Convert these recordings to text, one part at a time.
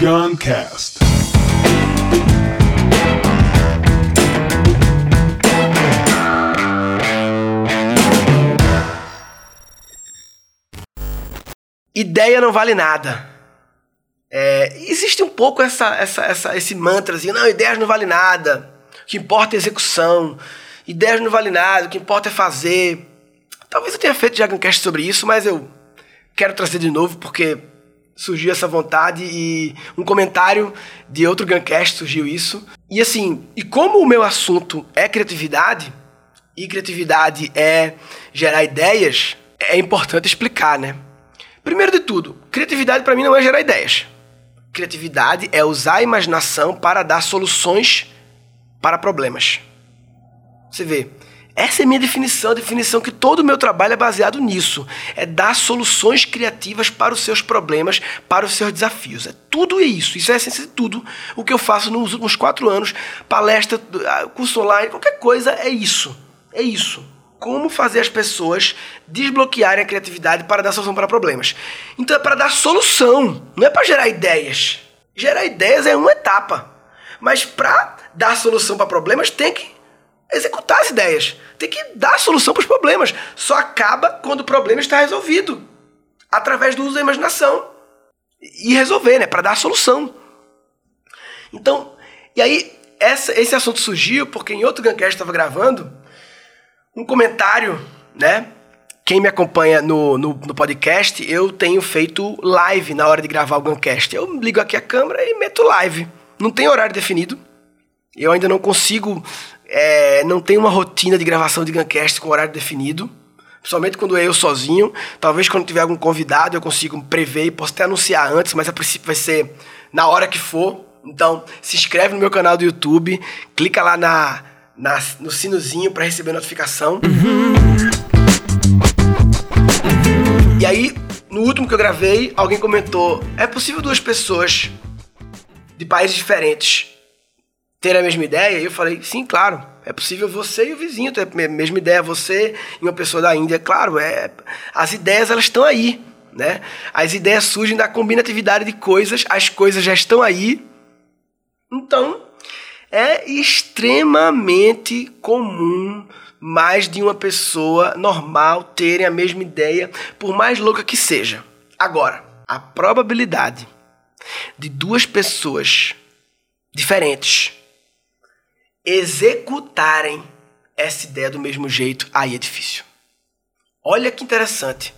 Guncast. Ideia não vale nada. É, existe um pouco essa, essa, essa, esse mantrazinho, não, ideias não vale nada. O que importa é execução. Ideias não vale nada, o que importa é fazer. Talvez eu tenha feito já um cast sobre isso, mas eu quero trazer de novo porque surgiu essa vontade e um comentário de outro Guncast surgiu isso. E assim, e como o meu assunto é criatividade, e criatividade é gerar ideias, é importante explicar, né? Primeiro de tudo, criatividade para mim não é gerar ideias. Criatividade é usar a imaginação para dar soluções para problemas. Você vê, essa é minha definição, a definição que todo o meu trabalho é baseado nisso. É dar soluções criativas para os seus problemas, para os seus desafios. É tudo isso. Isso é a essência de tudo o que eu faço nos últimos quatro anos. Palestra, ah, curso online, qualquer coisa, é isso. É isso. Como fazer as pessoas desbloquearem a criatividade para dar solução para problemas. Então é para dar solução, não é para gerar ideias. Gerar ideias é uma etapa. Mas para dar solução para problemas tem que executar as ideias. Tem que dar solução para os problemas. Só acaba quando o problema está resolvido. Através do uso da imaginação. E resolver, né? Para dar a solução. Então, e aí, essa, esse assunto surgiu porque em outro Guncast estava gravando um comentário, né? Quem me acompanha no, no, no, podcast, eu tenho feito live na hora de gravar o Guncast. Eu ligo aqui a câmera e meto live. Não tem horário definido. Eu ainda não consigo é, não tem uma rotina de gravação de Guncast com horário definido. Principalmente quando é eu sozinho. Talvez quando tiver algum convidado eu consiga prever e posso até anunciar antes, mas a princípio vai ser na hora que for. Então, se inscreve no meu canal do YouTube, clica lá na, na no sinozinho para receber notificação. E aí, no último que eu gravei, alguém comentou: é possível duas pessoas de países diferentes ter a mesma ideia? E eu falei, sim, claro. É possível você e o vizinho ter a mesma ideia, você e uma pessoa da Índia. Claro, é, as ideias elas estão aí. Né? As ideias surgem da combinatividade de coisas, as coisas já estão aí. Então, é extremamente comum mais de uma pessoa normal terem a mesma ideia, por mais louca que seja. Agora, a probabilidade de duas pessoas diferentes executarem essa ideia do mesmo jeito, aí é difícil. Olha que interessante.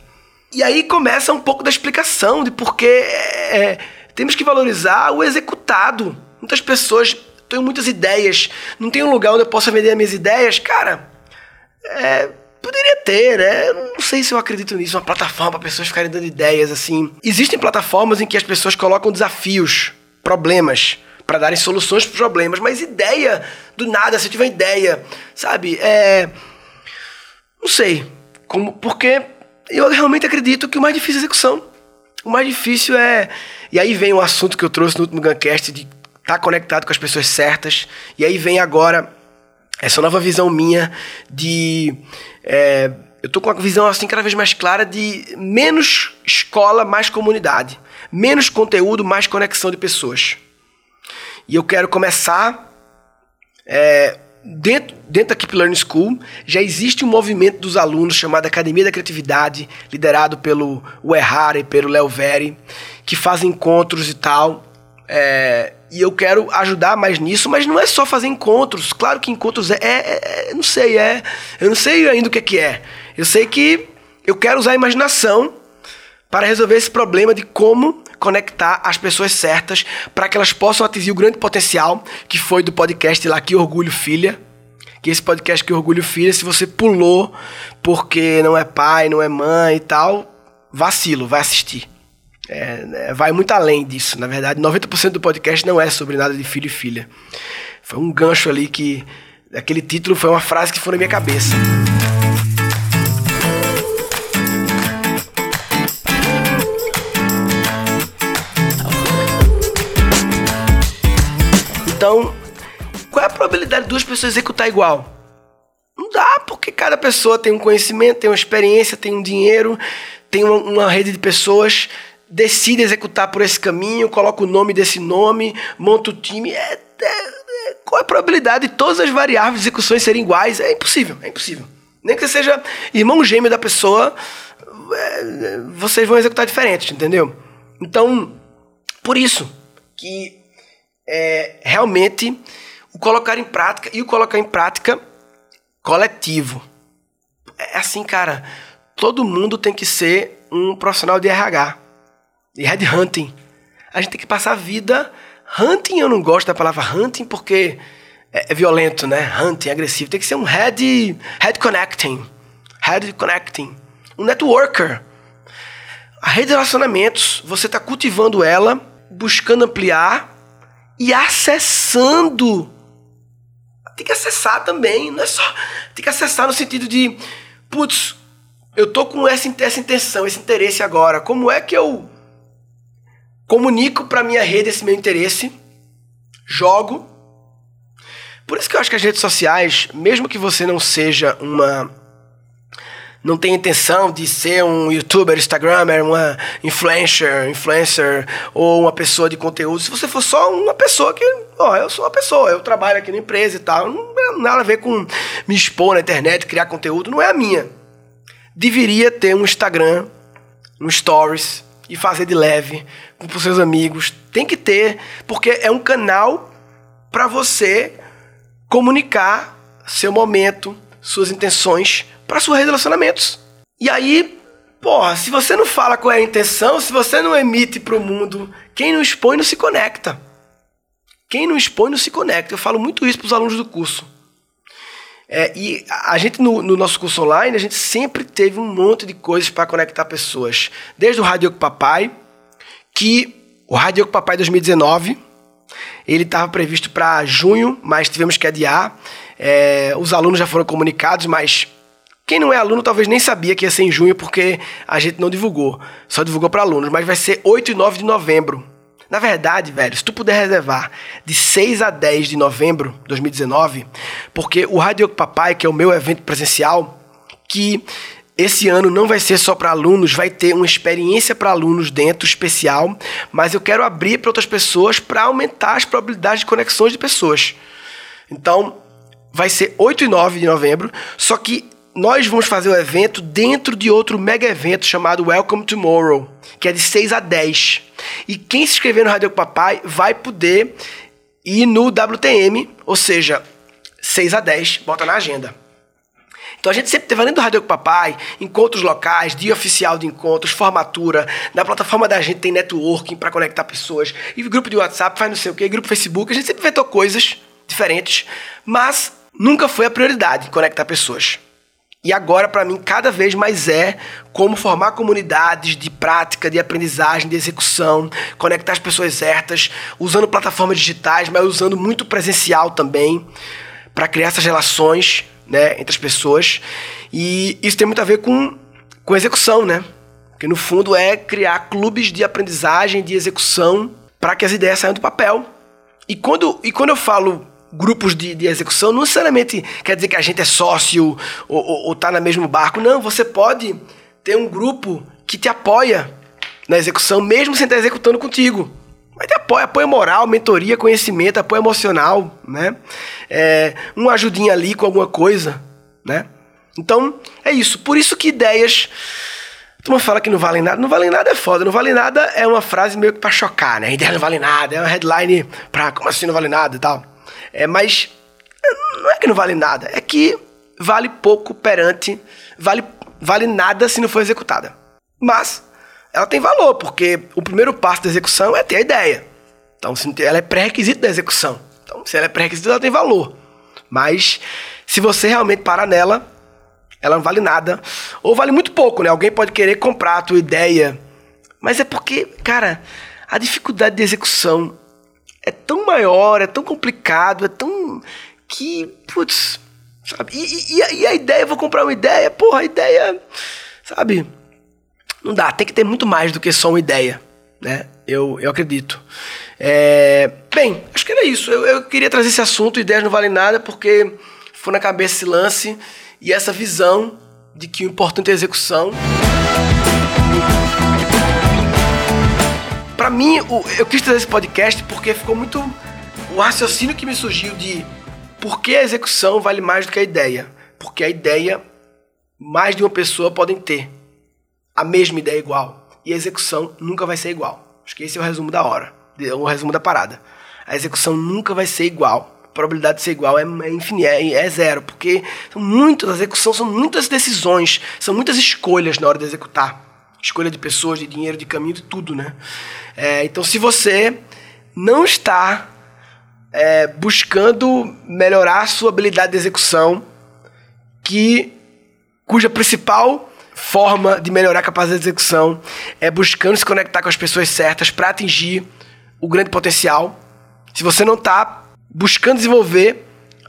E aí começa um pouco da explicação de por que é, é temos que valorizar o executado. Muitas pessoas têm muitas ideias, não tem um lugar onde eu possa vender as minhas ideias. Cara, é, poderia ter, né? Eu não sei se eu acredito nisso, uma plataforma para pessoas ficarem dando ideias assim. Existem plataformas em que as pessoas colocam desafios, problemas para darem soluções para problemas, mas ideia do nada, se tiver ideia, sabe? É não sei, como porque eu realmente acredito que o mais difícil é a execução. O mais difícil é e aí vem o assunto que eu trouxe no último Guncast de estar tá conectado com as pessoas certas. E aí vem agora essa nova visão minha de é, eu tô com uma visão assim cada vez mais clara de menos escola, mais comunidade, menos conteúdo, mais conexão de pessoas. E eu quero começar. É, dentro, dentro da Keep Learning School, já existe um movimento dos alunos chamado Academia da Criatividade, liderado pelo Uehara e pelo Léo Veri, que fazem encontros e tal. É, e eu quero ajudar mais nisso, mas não é só fazer encontros. Claro que encontros é, é, é não sei, é. Eu não sei ainda o que é que é. Eu sei que eu quero usar a imaginação para resolver esse problema de como conectar as pessoas certas para que elas possam atingir o grande potencial que foi do podcast lá Que Orgulho Filha. Que esse podcast Que Orgulho Filha, se você pulou porque não é pai, não é mãe e tal, vacilo, vai assistir. É, é vai muito além disso. Na verdade, 90% do podcast não é sobre nada de filho e filha. Foi um gancho ali que. Aquele título foi uma frase que foi na minha cabeça. Então, qual é a probabilidade de duas pessoas executar igual? Não dá, porque cada pessoa tem um conhecimento, tem uma experiência, tem um dinheiro, tem uma, uma rede de pessoas decide executar por esse caminho, coloca o nome desse nome, monta o time. É, é, é, qual é a probabilidade de todas as variáveis de execuções serem iguais? É impossível, é impossível. Nem que você seja irmão gêmeo da pessoa, é, vocês vão executar diferente, entendeu? Então, por isso que é, realmente o colocar em prática e o colocar em prática coletivo. É assim, cara, todo mundo tem que ser um profissional de RH, de headhunting. A gente tem que passar a vida hunting. Eu não gosto da palavra hunting porque é, é violento, né? Hunting, agressivo. Tem que ser um head, head connecting, head connecting, um networker. A rede de relacionamentos, você está cultivando ela, buscando ampliar e acessando. Tem que acessar também, não é só. Tem que acessar no sentido de, putz, eu tô com essa, essa intenção, esse interesse agora. Como é que eu comunico para minha rede esse meu interesse? Jogo. Por isso que eu acho que as redes sociais, mesmo que você não seja uma não tem intenção de ser um youtuber, instagramer, uma influencer, influencer ou uma pessoa de conteúdo, se você for só uma pessoa que, ó, eu sou uma pessoa, eu trabalho aqui na empresa e tal, não tem nada a ver com me expor na internet, criar conteúdo, não é a minha. Deveria ter um Instagram, um stories e fazer de leve com seus amigos. Tem que ter, porque é um canal para você comunicar seu momento, suas intenções para seus relacionamentos. E aí, porra, se você não fala qual é a intenção, se você não emite para o mundo, quem não expõe não se conecta. Quem não expõe não se conecta. Eu falo muito isso para os alunos do curso. É, e a gente, no, no, nosso curso online, a gente sempre teve um monte de coisas para conectar pessoas. Desde o Rádio Papai, que o Rádio Papai 2019, ele estava previsto para junho, mas tivemos que adiar. É, os alunos já foram comunicados, mas quem não é aluno talvez nem sabia que ia ser em junho, porque a gente não divulgou. Só divulgou para alunos. Mas vai ser 8 e 9 de novembro. Na verdade, velho, se tu puder reservar de 6 a 10 de novembro de 2019, porque o Rádio Papai, que é o meu evento presencial, que esse ano não vai ser só para alunos, vai ter uma experiência para alunos dentro especial, mas eu quero abrir para outras pessoas para aumentar as probabilidades de conexões de pessoas. Então, vai ser 8 e 9 de novembro, só que nós vamos fazer o evento dentro de outro mega evento chamado Welcome Tomorrow, que é de 6 a 10. E quem se inscrever no Rádio Papai vai poder ir no WTM, ou seja, 6 a 10, bota na agenda. Então a gente sempre teve, além do Rádio Papai, encontros locais, dia oficial de encontros, formatura. Na plataforma da gente tem networking para conectar pessoas. E grupo de WhatsApp faz não sei o quê, grupo Facebook. A gente sempre inventou coisas diferentes, mas nunca foi a prioridade conectar pessoas. E agora, para mim, cada vez mais é como formar comunidades de prática, de aprendizagem, de execução, conectar as pessoas certas, usando plataformas digitais, mas usando muito presencial também, para criar essas relações né, entre as pessoas. E isso tem muito a ver com, com execução, né? Que no fundo é criar clubes de aprendizagem, de execução, para que as ideias saiam do papel. E quando, e quando eu falo grupos de, de execução, não necessariamente quer dizer que a gente é sócio ou está no mesmo barco. Não, você pode ter um grupo que te apoia na execução, mesmo sem estar executando contigo. Mas te apoia, apoio moral, mentoria, conhecimento, apoio emocional, né? É, um ajudinha ali com alguma coisa, né? Então, é isso. Por isso que ideias... Tu fala que não valem nada. Não valem nada é foda. Não vale nada é uma frase meio que pra chocar, né? Ideia não vale nada. É uma headline pra... Como assim não vale nada e tal? É, mas não é que não vale nada, é que vale pouco perante, vale, vale nada se não for executada. Mas ela tem valor, porque o primeiro passo da execução é ter a ideia. Então, ela é pré-requisito da execução. Então, se ela é pré-requisito, ela tem valor. Mas, se você realmente parar nela, ela não vale nada. Ou vale muito pouco, né? Alguém pode querer comprar a tua ideia. Mas é porque, cara, a dificuldade de execução é tão maior, é tão complicado, é tão. que. Putz. Sabe? E, e, e a ideia, vou comprar uma ideia, porra, a ideia. Sabe? Não dá, tem que ter muito mais do que só uma ideia, né? Eu, eu acredito. É, bem, acho que era isso. Eu, eu queria trazer esse assunto, ideias não valem nada, porque foi na cabeça esse lance e essa visão de que o importante é a execução. Para mim, eu quis trazer esse podcast porque ficou muito o raciocínio que me surgiu de por que a execução vale mais do que a ideia? Porque a ideia mais de uma pessoa podem ter a mesma ideia igual e a execução nunca vai ser igual. Acho que esse é o resumo da hora, o resumo da parada. A execução nunca vai ser igual. A probabilidade de ser igual é, é é, é zero, porque são muitas, a execução são muitas decisões, são muitas escolhas na hora de executar. Escolha de pessoas, de dinheiro, de caminho, de tudo, né? É, então, se você não está é, buscando melhorar a sua habilidade de execução, que cuja principal forma de melhorar a capacidade de execução é buscando se conectar com as pessoas certas para atingir o grande potencial. Se você não está buscando desenvolver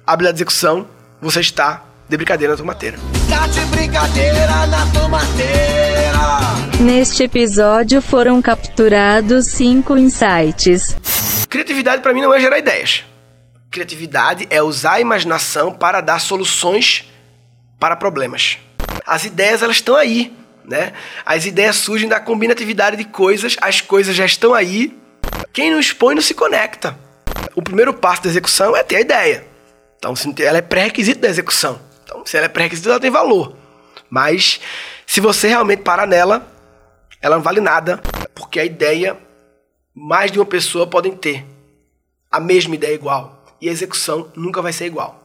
a habilidade de execução, você está de brincadeira na tomateira. Tá de brincadeira na tomateira. Neste episódio foram capturados cinco insights. Criatividade para mim não é gerar ideias. Criatividade é usar a imaginação para dar soluções para problemas. As ideias elas estão aí, né? As ideias surgem da combinatividade de coisas, as coisas já estão aí. Quem não expõe não se conecta. O primeiro passo da execução é ter a ideia. Então, ela é pré-requisito da execução. Se ela é pré-requisito, ela tem valor. Mas, se você realmente parar nela, ela não vale nada, porque a ideia mais de uma pessoa podem ter a mesma ideia igual e a execução nunca vai ser igual.